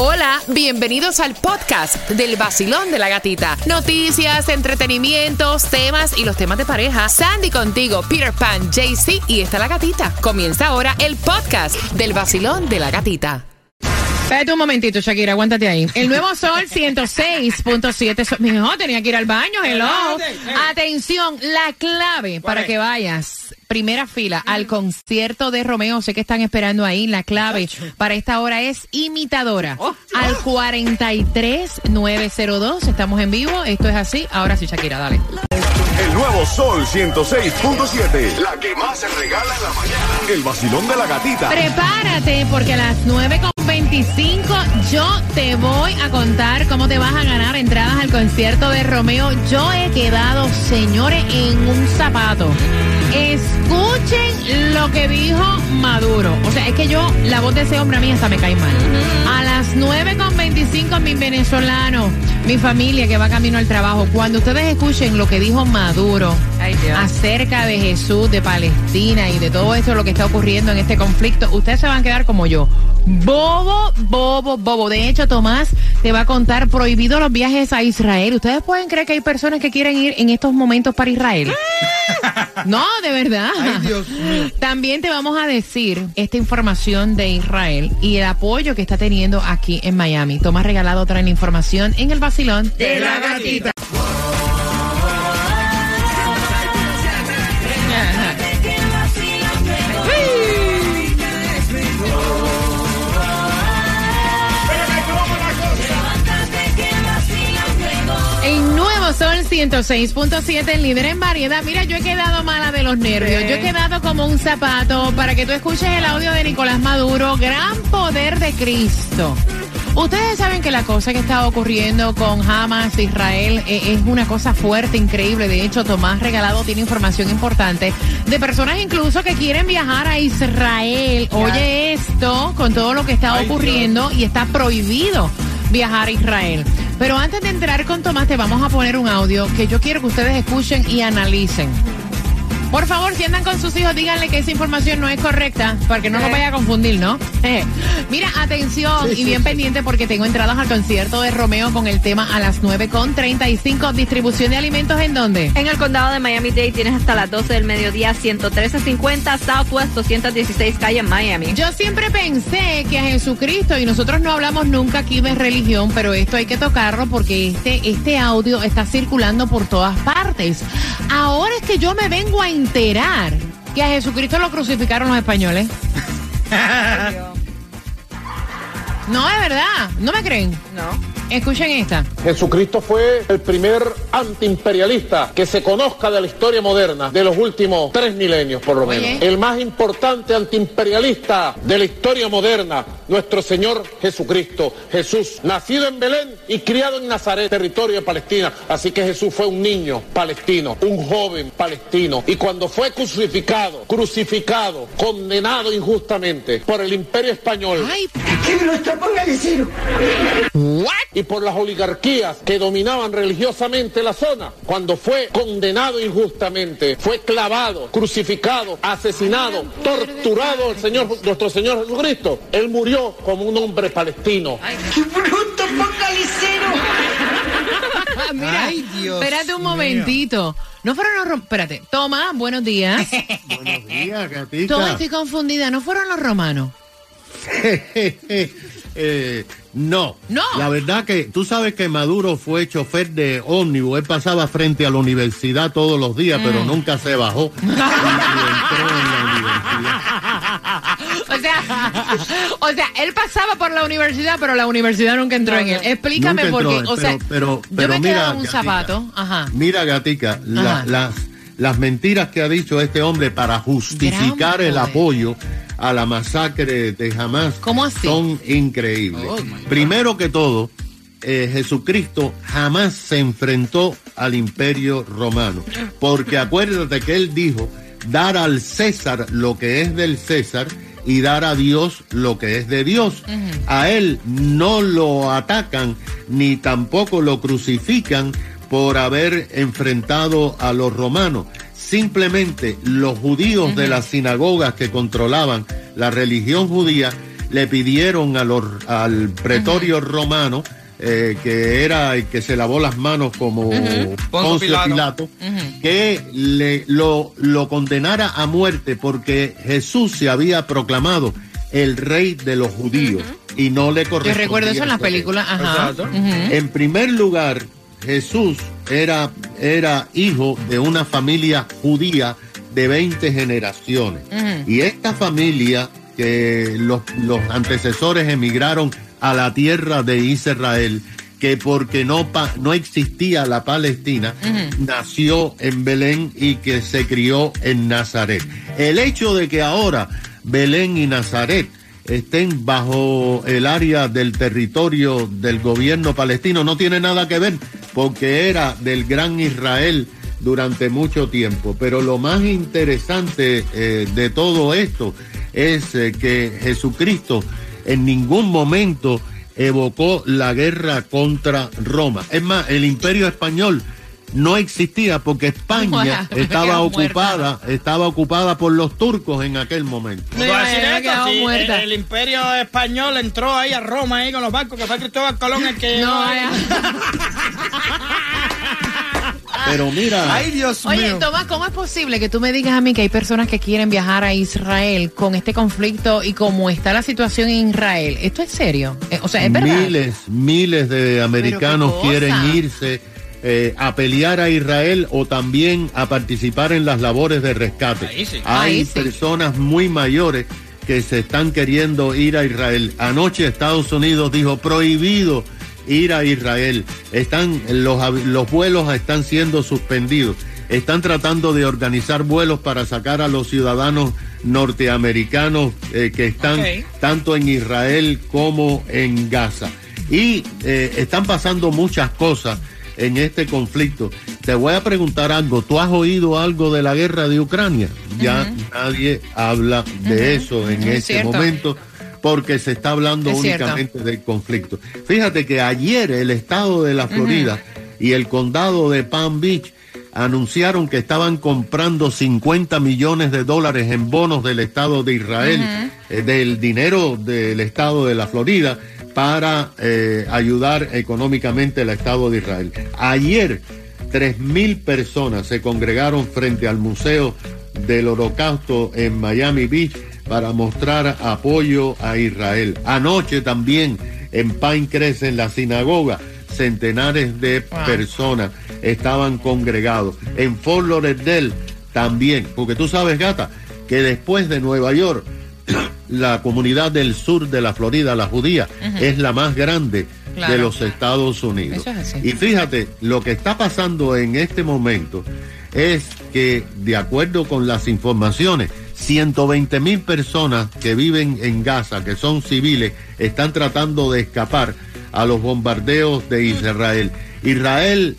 Hola, bienvenidos al podcast del vacilón de la gatita. Noticias, entretenimientos, temas y los temas de pareja. Sandy contigo, Peter Pan, JC y está la gatita. Comienza ahora el podcast del vacilón de la gatita. Espérate un momentito, Shakira, aguántate ahí. El nuevo sol 106.7. Mi hijo tenía que ir al baño, hello. Atención, la clave para que vayas, primera fila, al concierto de Romeo. Sé que están esperando ahí. La clave para esta hora es imitadora. Al 43902. Estamos en vivo. Esto es así. Ahora sí, Shakira, dale. El nuevo Sol 106.7. La que más se regala en la mañana. El vacilón de la gatita. Prepárate porque a las 9.25 yo te voy a contar cómo te vas a ganar entradas al concierto de Romeo. Yo he quedado, señores, en un zapato. Escuchen lo que dijo Maduro. O sea, es que yo, la voz de ese hombre a mí hasta me cae mal. A las 9.25, mi venezolano, mi familia que va camino al trabajo, cuando ustedes escuchen lo que dijo Maduro acerca de Jesús, de Palestina y de todo esto, lo que está ocurriendo en este conflicto, ustedes se van a quedar como yo. Bobo, bobo, bobo. De hecho, Tomás te va a contar prohibido los viajes a Israel. ¿Ustedes pueden creer que hay personas que quieren ir en estos momentos para Israel? No, de verdad. También te vamos a decir esta información de Israel y el apoyo que está teniendo aquí en Miami. Tomás regalado otra información en el vacilón de la gatita. 106.7, el líder en variedad. Mira, yo he quedado mala de los nervios. Yo he quedado como un zapato para que tú escuches el audio de Nicolás Maduro. Gran poder de Cristo. Ustedes saben que la cosa que está ocurriendo con Hamas, Israel, eh, es una cosa fuerte, increíble. De hecho, Tomás Regalado tiene información importante de personas incluso que quieren viajar a Israel. Oye esto, con todo lo que está ocurriendo y está prohibido viajar a Israel. Pero antes de entrar con Tomás, te vamos a poner un audio que yo quiero que ustedes escuchen y analicen. Por favor, si andan con sus hijos, díganle que esa información no es correcta, para que no nos vaya a confundir, ¿no? Eh. Mira, atención y bien pendiente porque tengo entradas al concierto de Romeo con el tema a las 9.35. Distribución de alimentos en dónde? En el condado de Miami-Dade tienes hasta las 12 del mediodía, 11350 Southwest 216 calle en Miami. Yo siempre pensé que a Jesucristo, y nosotros no hablamos nunca aquí de religión, pero esto hay que tocarlo porque este, este audio está circulando por todas partes. Ahora es que yo me vengo a enterar que a Jesucristo lo crucificaron los españoles. No, es verdad. ¿No me creen? No. Escuchen esta. Jesucristo fue el primer antiimperialista que se conozca de la historia moderna de los últimos tres milenios, por lo Oye. menos. El más importante antiimperialista de la historia moderna, nuestro Señor Jesucristo. Jesús, nacido en Belén y criado en Nazaret, territorio de Palestina. Así que Jesús fue un niño palestino, un joven palestino. Y cuando fue crucificado, crucificado, condenado injustamente por el imperio español Ay, y por las oligarquías que dominaban religiosamente la zona. Cuando fue condenado injustamente, fue clavado, crucificado, asesinado, torturado el Señor, nuestro Señor Jesucristo. Él murió como un hombre palestino. Ah, mira, Ay, Dios espérate un mío. momentito. No fueron los romanos. Espérate. Toma, buenos días. Buenos días, gatita. Todo estoy confundida. ¿No fueron los romanos? Eh, no. No. La verdad que tú sabes que Maduro fue chofer de ómnibus. Él pasaba frente a la universidad todos los días, Mm. pero nunca se bajó. y, y entró en la universidad. O sea, o sea, él pasaba por la universidad, pero la universidad nunca entró en él. Explícame por qué. O sea, pero- pero- yo pero me he mira, un Gatica. zapato. Ajá. Mira, Gatica, la- Ajá. las, las mentiras que ha dicho este hombre para justificar Gran el poder. apoyo a la masacre de Hamas ¿Cómo así? son increíbles. Oh. Primero que todo, eh, Jesucristo jamás se enfrentó al imperio romano, porque acuérdate que él dijo, dar al César lo que es del César y dar a Dios lo que es de Dios. A él no lo atacan ni tampoco lo crucifican por haber enfrentado a los romanos. Simplemente los judíos de las sinagogas que controlaban la religión judía le pidieron a los, al pretorio romano, eh, que era el que se lavó las manos como Poncio Pilato, que le, lo, lo condenara a muerte porque Jesús se había proclamado el rey de los judíos y no le correspondía. Yo recuerdo eso en las películas, ajá. En primer lugar, Jesús era, era hijo de una familia judía de 20 generaciones. Y esta familia, que los, los antecesores emigraron a la tierra de Israel, que porque no, no existía la Palestina, nació en Belén y que se crió en Nazaret. El hecho de que ahora Belén y Nazaret estén bajo el área del territorio del gobierno palestino no tiene nada que ver porque era del gran Israel durante mucho tiempo. Pero lo más interesante eh, de todo esto es eh, que Jesucristo en ningún momento evocó la guerra contra Roma. Es más, el imperio español no existía porque España estaba ocupada, estaba ocupada por los turcos en aquel momento. el, imperio español entró ahí a Roma ahí con los barcos, que fue Cristóbal Colón el que... No, Pero mira. Ay, Dios Oye, Tomás, ¿cómo es posible que tú me digas a mí que hay personas que quieren viajar a Israel con este conflicto y cómo está la situación en Israel? ¿Esto es serio? Eh, o sea, es verdad. Miles, miles de americanos quieren irse eh, a pelear a Israel o también a participar en las labores de rescate. Hay personas muy mayores que se están queriendo ir a Israel. Anoche Estados Unidos dijo prohibido ir a Israel. Están los, los vuelos están siendo suspendidos. Están tratando de organizar vuelos para sacar a los ciudadanos norteamericanos eh, que están tanto en Israel como en Gaza. Y eh, están pasando muchas cosas en este conflicto. Te voy a preguntar algo. ¿Tú has oído algo de la guerra de Ucrania? Ya nadie habla de eso en este momento porque se está hablando únicamente del conflicto. Fíjate que ayer el estado de la Florida y el condado de Palm Beach anunciaron que estaban comprando 50 millones de dólares en bonos del Estado de Israel, eh, del dinero del Estado de la Florida para eh, ayudar económicamente al Estado de Israel. Ayer, tres mil personas se congregaron frente al Museo del Holocausto en Miami Beach para mostrar apoyo a Israel. Anoche también en Pinecrest, en la sinagoga, centenares de personas estaban congregados. En Fort Lauderdale también, porque tú sabes, gata, que después de Nueva York, la comunidad del sur de la Florida, la judía, es la más grande de los Estados Unidos. y fíjate, lo que está pasando en este momento es que, de acuerdo con las informaciones, 120 mil personas que viven en Gaza, que son civiles, están tratando de escapar a los bombardeos de Israel. Israel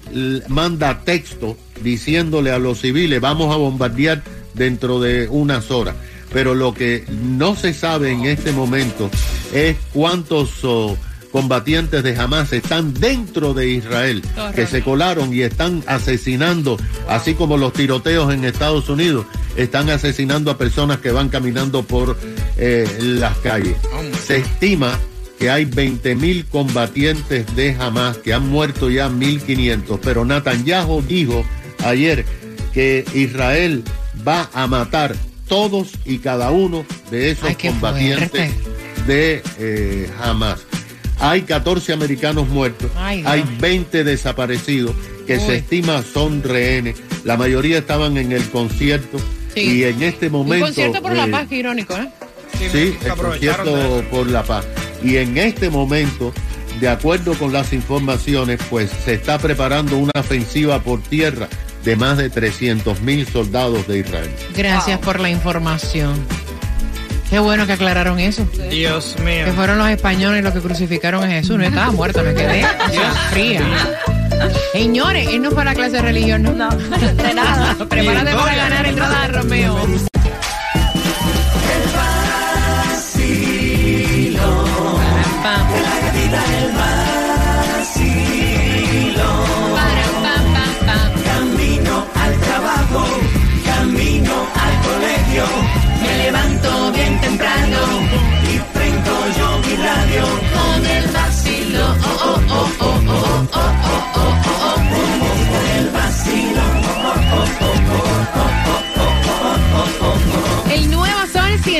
manda texto diciéndole a los civiles, vamos a bombardear dentro de unas horas pero lo que no se sabe en este momento es cuántos oh, combatientes de Hamas están dentro de Israel, que se colaron y están asesinando, así como los tiroteos en Estados Unidos, están asesinando a personas que van caminando por eh, las calles. Se estima que hay 20 mil combatientes de Hamas, que han muerto ya 1.500, pero Netanyahu dijo ayer que Israel va a matar todos y cada uno de esos combatientes de eh, Hamas. Hay 14 americanos muertos, hay 20 desaparecidos que se estima son rehenes. La mayoría estaban en el concierto y en este momento... Un concierto por la eh, paz, qué irónico, ¿eh? Sí, el concierto por la paz. Y en este momento, de acuerdo con las informaciones, pues se está preparando una ofensiva por tierra de más de 300 mil soldados de Israel. Gracias por la información. Qué bueno que aclararon eso. Dios mío. Que fueron los españoles los que crucificaron a Jesús. No estaba muerto, me quedé fría. Señores, él no fue a la clase de religión, ¿no? No, de nada. Prepárate para ganar entrada, Romeo.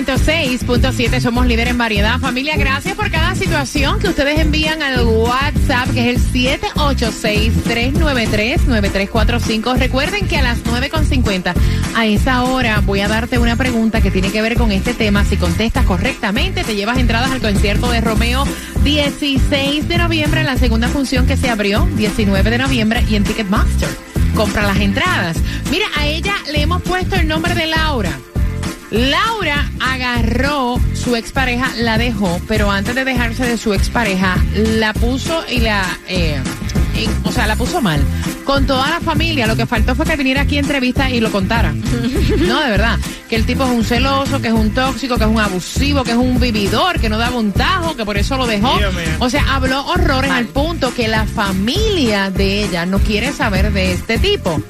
106.7, somos líder en variedad. Familia, gracias por cada situación que ustedes envían al WhatsApp, que es el 786-393-9345. Recuerden que a las 9.50, a esa hora, voy a darte una pregunta que tiene que ver con este tema. Si contestas correctamente, te llevas entradas al concierto de Romeo 16 de noviembre, la segunda función que se abrió, 19 de noviembre, y en Ticketmaster. Compra las entradas. Mira, a ella le hemos puesto el nombre de Laura. Laura agarró su expareja, la dejó, pero antes de dejarse de su expareja, la puso y la, eh, o sea, la puso mal. Con toda la familia, lo que faltó fue que viniera aquí a entrevista y lo contara. No, de verdad. Que el tipo es un celoso, que es un tóxico, que es un abusivo, que es un vividor, que no daba un tajo, que por eso lo dejó. O sea, habló horrores al punto que la familia de ella no quiere saber de este tipo.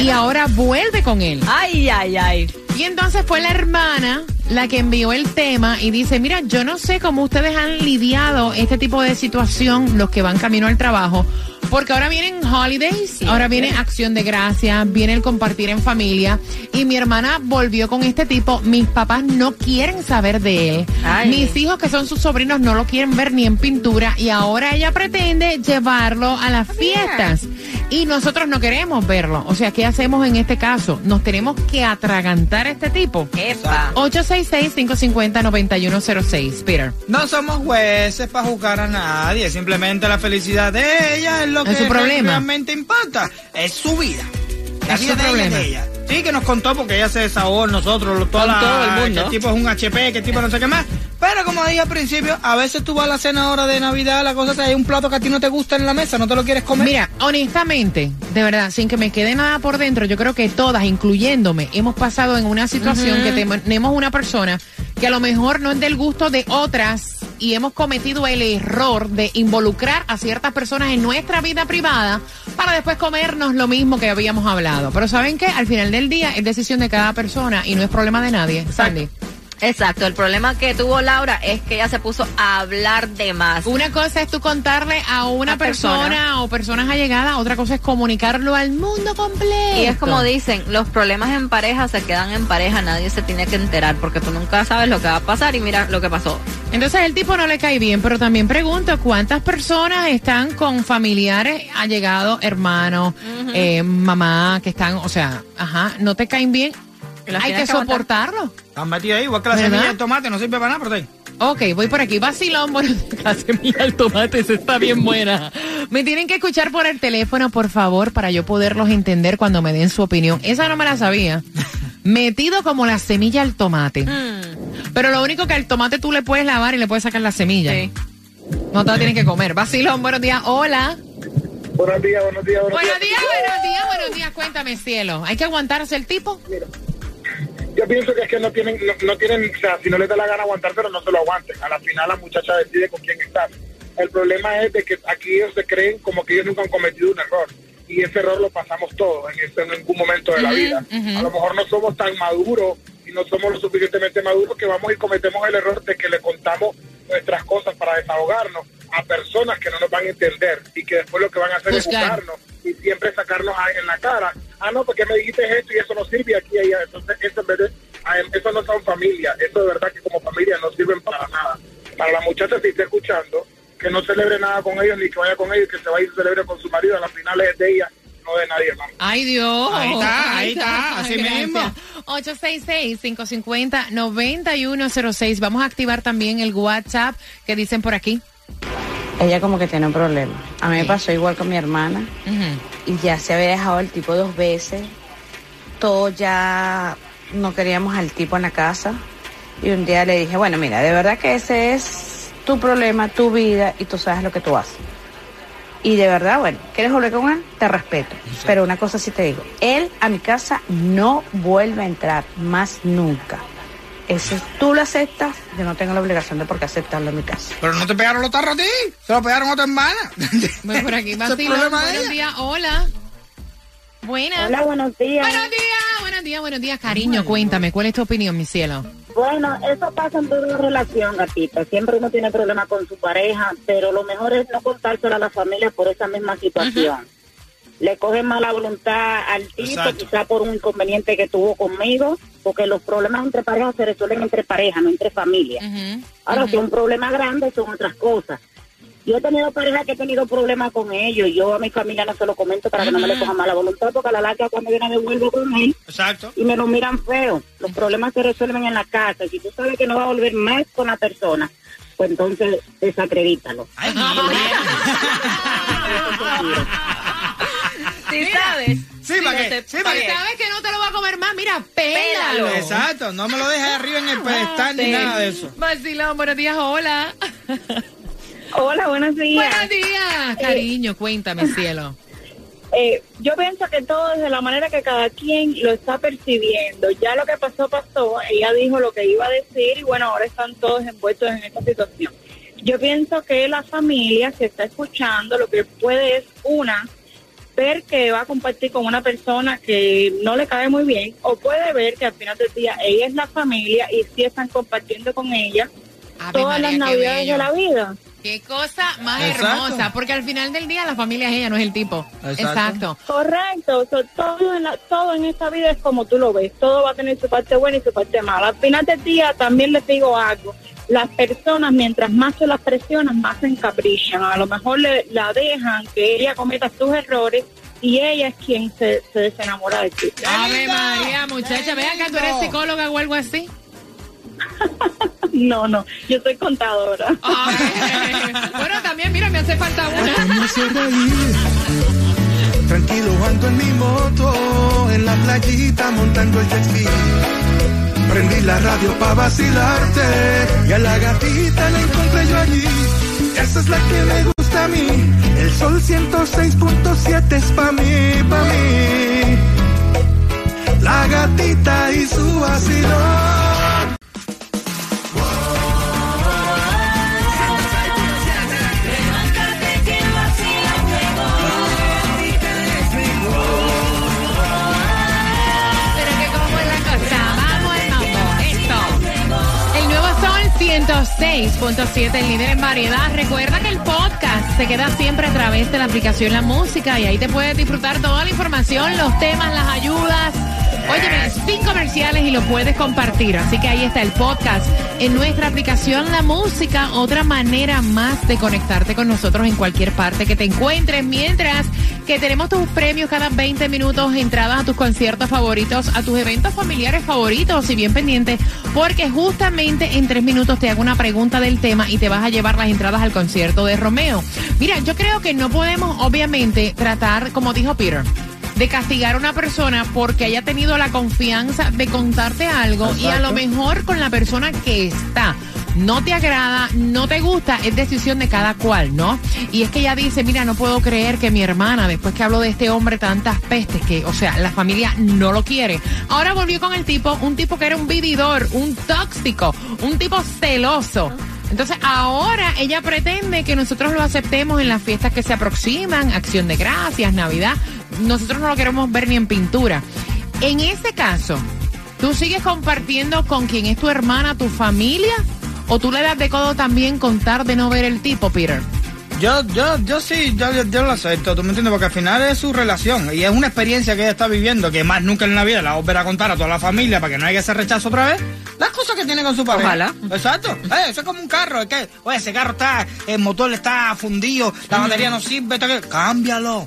Y ahora vuelve con él. Ay, ay, ay. Y entonces fue la hermana la que envió el tema y dice, mira, yo no sé cómo ustedes han lidiado este tipo de situación, los que van camino al trabajo, porque ahora vienen holidays, ahora viene acción de gracia, viene el compartir en familia. Y mi hermana volvió con este tipo. Mis papás no quieren saber de él. Mis hijos, que son sus sobrinos, no lo quieren ver ni en pintura. Y ahora ella pretende llevarlo a las fiestas. Y nosotros no queremos verlo. O sea, ¿qué hacemos en este caso? Nos tenemos que atragantar a este tipo. Epa. 866-550-9106. Peter. No somos jueces para juzgar a nadie. Simplemente la felicidad de ella es lo que su problema. realmente importa. Es su vida. Es su problema. Sí, que nos contó porque ella se desahogó nosotros, toda todo el mundo. Que el tipo es un HP, que el tipo no sé qué más. Pero como dije al principio, a veces tú vas a la cena ahora de Navidad, la cosa es hay un plato que a ti no te gusta en la mesa, no te lo quieres comer. Mira, honestamente, de verdad, sin que me quede nada por dentro, yo creo que todas, incluyéndome, hemos pasado en una situación que tenemos una persona que a lo mejor no es del gusto de otras y hemos cometido el error de involucrar a ciertas personas en nuestra vida privada para después comernos lo mismo que habíamos hablado. Pero ¿saben qué? Al final del día es decisión de cada persona y no es problema de nadie. Sandy. Exacto, el problema que tuvo Laura es que ella se puso a hablar de más. Una cosa es tú contarle a una persona, o personas allegadas, otra cosa es comunicarlo al mundo completo. Y es como dicen, los problemas en pareja se quedan en pareja, nadie se tiene que enterar porque tú nunca sabes lo que va a pasar y mira lo que pasó. Entonces el tipo no le cae bien, pero también pregunto cuántas personas están con familiares allegados, hermanos, eh, mamá, que están, o sea, ajá, no te caen bien hay que, soportarlo. Están metidos ahí, igual que la semilla del tomate, no sirve para nada, pero Ok, voy por aquí. Vacilón, bueno, la semilla del tomate esa está bien buena. Me tienen que escuchar por el teléfono, por favor, para yo poderlos entender cuando me den su opinión. Esa no me la sabía. Metido como la semilla al tomate. Mm. Pero lo único que al tomate tú le puedes lavar y le puedes sacar la semilla. Sí. No te la tienes que comer. Vacilón, buenos días. Hola. Buenos días, buenos días, buenos, buenos días. Buenos días, buenos días. Cuéntame, cielo. ¿Hay que aguantarse el tipo? Mira yo pienso que es que no tienen, no, tienen, o sea, si no les da la gana aguantar, pero no se lo aguanten. A la final la muchacha decide con quién estar. El problema es de que aquí ellos se creen como que ellos nunca han cometido un error. Y ese error lo pasamos todos en, este, en algún momento de la vida. A lo mejor no somos tan maduros y no somos lo suficientemente maduros que vamos y cometemos el error de que le contamos nuestras cosas para desahogarnos a personas que no nos van a entender y que después lo que van a hacer es buscarnos y siempre sacarnos en la cara. Ah, no, porque me dijiste esto y eso no sirve aquí y allá. Entonces, eso, en vez de, ah, eso no son familia. Eso de verdad que como familia no sirven para nada. Para la muchacha, si está escuchando, que no celebre nada con ellos ni que vaya con ellos, que se vaya y celebre con su marido. A la final es de ella, no de nadie más. Ay, Dios. Ahí está, ahí está, así mismo. 866-550-9106. Vamos a activar también el WhatsApp que dicen por aquí ella como que tiene un problema. A mí me pasó igual con mi hermana y ya se había dejado el tipo dos veces. Todos ya no queríamos al tipo en la casa y un día le dije, bueno, mira, de verdad que ese es tu problema, tu vida y tú sabes lo que tú haces. Y de verdad, bueno, ¿quieres volver con él? Te respeto. Pero una cosa sí te digo, él a mi casa no vuelve a entrar más nunca. Eso tú lo aceptas, yo no tengo la obligación de por qué aceptarlo en mi casa. Pero no te pegaron los tarros a ti, se lo pegaron a tu hermana. Voy por aquí, Vacilo, buenos días, hola. Buenas. Hola, buenos días. Buenos días, buenos días, buenos días, cariño. Cuéntame, ¿cuál es tu opinión, mi cielo? Bueno, eso pasa en toda relación, gatita. Siempre uno tiene problemas con su pareja, pero lo mejor es no contárselo a la familia por esa misma situación. le cogen mala voluntad al tipo, quizá por un inconveniente que tuvo conmigo, porque los problemas entre parejas se resuelven entre parejas, no entre familias. Ahora, si es un problema grande, son otras cosas. Yo he tenido parejas que he tenido problemas con ellos yo a mi familia no se lo comento para que no me le cojan mala voluntad, porque a la larga cuando viene me vuelvo con él Exacto. y me lo miran feo. Los problemas se resuelven en la casa. Y si tú sabes que no va a volver más con la persona, pues entonces desacredítalo. Si sabes. Sí, para que, sí, para Si que. sabes que no te lo va a comer más, mira, pélalo. Exacto, no me lo dejes arriba en el pedestal ni Sí. nada de eso. Vacilón, buenos días, hola. Hola, buenos días. Buenos días, cariño, cuéntame, cielo. Eh, yo pienso que todo es de la manera que cada quien lo está percibiendo. Ya lo que pasó, pasó. Ella dijo lo que iba a decir y bueno, ahora están todos envueltos en esta situación. Yo pienso que la familia, si está escuchando, lo que puede es una, ver que va a compartir con una persona que no le cae muy bien, o puede ver que al final del día ella es la familia y sí están compartiendo con ella Ave todas María, las navidades de la vida. Qué cosa más Exacto. hermosa, porque al final del día la familia es ella, no es el tipo. Exacto. Correcto, o sea, todo, en la- todo en esta vida es como tú lo ves, todo va a tener su parte buena y su parte mala. Al final del día también les digo algo, las personas mientras más se las presionan, más se encaprichan, a lo mejor le, la dejan que ella cometa sus errores y ella es quien se, se desenamora de ti. Ave María, muchacha, vean que tú eres psicóloga o algo así. No, no, yo soy contadora. bueno, también, mira, me hace falta una. Me hace reír. Tranquilo ando en mi moto, en la playita montando el jet ski. Prendí la radio pa' vacilarte y a la gatita la encontré yo allí. Esa es la que me gusta a mí. El sol 106.7 es pa' mí, pa' mí. La gatita y su vacilón. 96.7, el líder en variedad. Recuerda que el podcast se queda siempre a través de la aplicación La Música y ahí te puedes disfrutar toda la información, los temas, las ayudas Óyeme, sin comerciales y lo puedes compartir. Así que ahí está el podcast en nuestra aplicación La Música. Otra manera más de conectarte con nosotros en cualquier parte que te encuentres. Mientras que tenemos tus premios cada 20 minutos, entradas a tus conciertos favoritos, a tus eventos familiares favoritos y bien pendiente, porque justamente en tres minutos te hago una pregunta del tema y te vas a llevar las entradas al concierto de Romeo. Mira, yo creo que no podemos obviamente tratar, como dijo Peter, de castigar a una persona porque haya tenido la confianza de contarte algo y a lo mejor con la persona que está. No te agrada, no te gusta, es decisión de cada cual, ¿no? Y es que ella dice, mira, no puedo creer que mi hermana, después que habló de este hombre tantas pestes, que, o sea, la familia no lo quiere. Ahora volvió con el tipo, un tipo que era un vividor, un tóxico, un tipo celoso. Entonces ahora ella pretende que nosotros lo aceptemos en las fiestas que se aproximan, Acción de Gracias, Navidad. Nosotros no lo queremos ver ni en pintura. En ese caso, ¿tú sigues compartiendo con quien es tu hermana, tu familia? ¿O tú le das de codo también contar de no ver el tipo, Peter? Yo, yo, yo sí, yo, yo, yo lo acepto, ¿tú me entiendes? Porque al final es su relación y es una experiencia que ella está viviendo que más nunca en la vida la va a volver a contar a toda la familia para que no haya ese rechazo otra vez. Las cosas que tiene con su pareja. Ojalá. Exacto. Eh, eso es como un carro. Es que, oye, ese carro está, el motor está fundido, la batería no sirve, está que- cámbialo.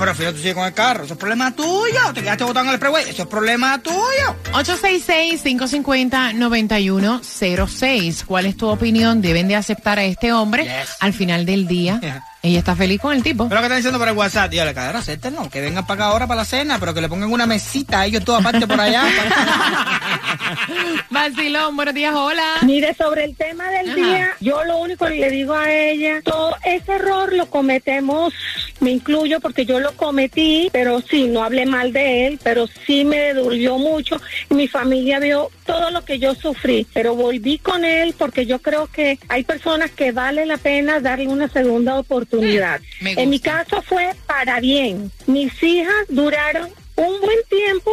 Pero al final tú sigues con el carro. Eso es problema tuyo. Te quedaste botado en el freeway. Eso es problema tuyo. 866-550-9106. ¿Cuál es tu opinión? ¿Deben de aceptar a este hombre al final del día? Ella está feliz con el tipo. Pero que están diciendo por el WhatsApp, dígale, cadera, acéptenlo, que vengan para acá ahora para la cena, pero que le pongan una mesita a ellos toda aparte por allá. Vacilón, buenos días, hola. Mire, sobre el tema del Ajá. día, yo lo único que le digo a ella, todo ese error lo cometemos, me incluyo porque yo lo cometí, pero sí, no hablé mal de él, pero sí me dolió mucho y mi familia vio todo lo que yo sufrí, pero volví con él porque yo creo que hay personas que vale la pena darle una segunda oportunidad. me en mi caso fue para bien. Mis hijas duraron un buen tiempo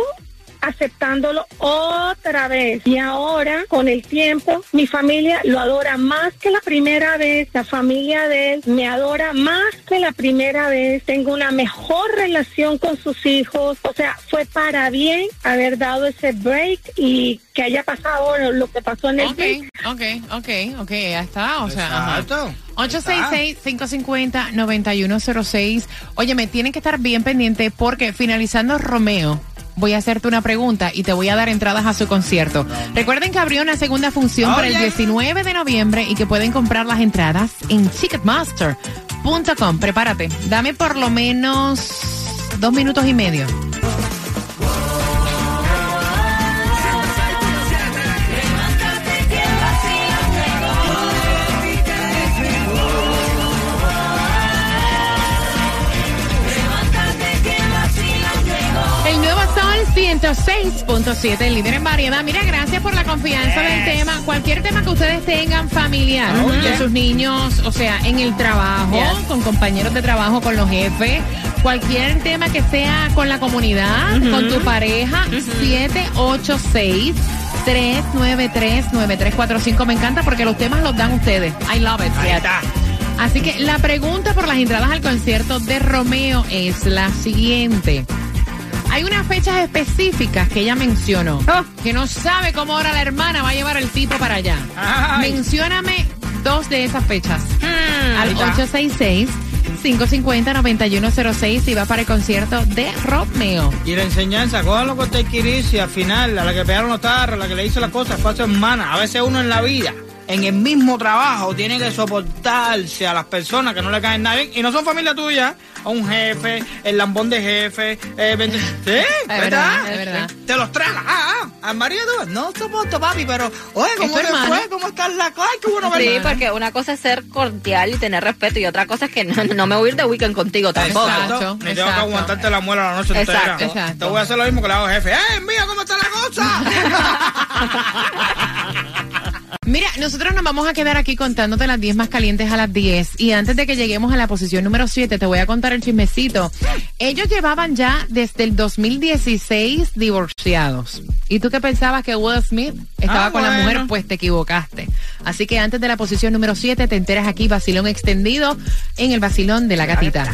aceptándolo otra vez. Y ahora, con el tiempo, mi familia lo adora más que la primera vez. La familia de él me adora más que la primera vez. Tengo una mejor relación con sus hijos. O sea, fue para bien haber dado ese break y que haya pasado lo que pasó en el Ok, ok, ok, ok, ya está. O sea, ajá. Exacto. 866-550-9106. Oye, me tienen que estar bien pendiente porque finalizando Romeo. Voy a hacerte una pregunta y te voy a dar entradas a su concierto. Recuerden que abrió una segunda función para el 19 de noviembre y que pueden comprar las entradas en Ticketmaster.com. Prepárate, dame por lo menos dos minutos y medio. 106.7, el líder en variedad. Mira, gracias por la confianza del tema. Cualquier tema que ustedes tengan familiar Oh, yeah. sus niños, o sea, en el trabajo, con compañeros de trabajo, con los jefes, cualquier tema que sea con la comunidad, con tu pareja, 786. 393-9345. Me encanta porque los temas los dan ustedes. I love it. Ahí está. Así que la pregunta por las entradas al concierto de Romeo es la siguiente. Hay unas fechas específicas que ella mencionó, que no sabe cómo ahora la hermana va a llevar el tipo para allá. Ay. Mencióname dos de esas fechas. Al ahí está. 866-550-9106 y va para el concierto de Romeo. Y la enseñanza, cójalo con y al final, a la que pegaron los tarros, a la que le hizo las cosas, fue a su hermana. A veces uno en la vida, en el mismo trabajo, tiene que soportarse a las personas que no le caen nada bien y no son familia tuya. A un jefe, el lambón de jefe. Eh, sí, ¿verdad? verdad, es verdad. Te los traga. Ah, ah, al marido tú, no soporto, papi, pero, oye, ¿cómo te fue? ¿Cómo estás la cosa? Ay, qué bueno Sí, porque una cosa es ser cordial y tener respeto y otra cosa es que no, no me voy a ir de weekend contigo tampoco. Exacto. Ni tengo que aguantarte la muela la noche Exacto, entera. exacto. Te voy a hacer lo mismo que le hago jefe. ¡Eh, mía, cómo está la cosa! Mira, nosotros nos vamos a quedar aquí contándote las 10 más calientes a las 10. Y antes de que lleguemos a la posición número 7, te voy a contar el chismecito. Ellos llevaban ya desde el 2016 divorciados. ¿Y tú qué pensabas que Will Smith estaba Ah, con la mujer? Pues te equivocaste. Así que antes de la posición número 7, te enteras aquí, vacilón extendido en el vacilón de la gatita.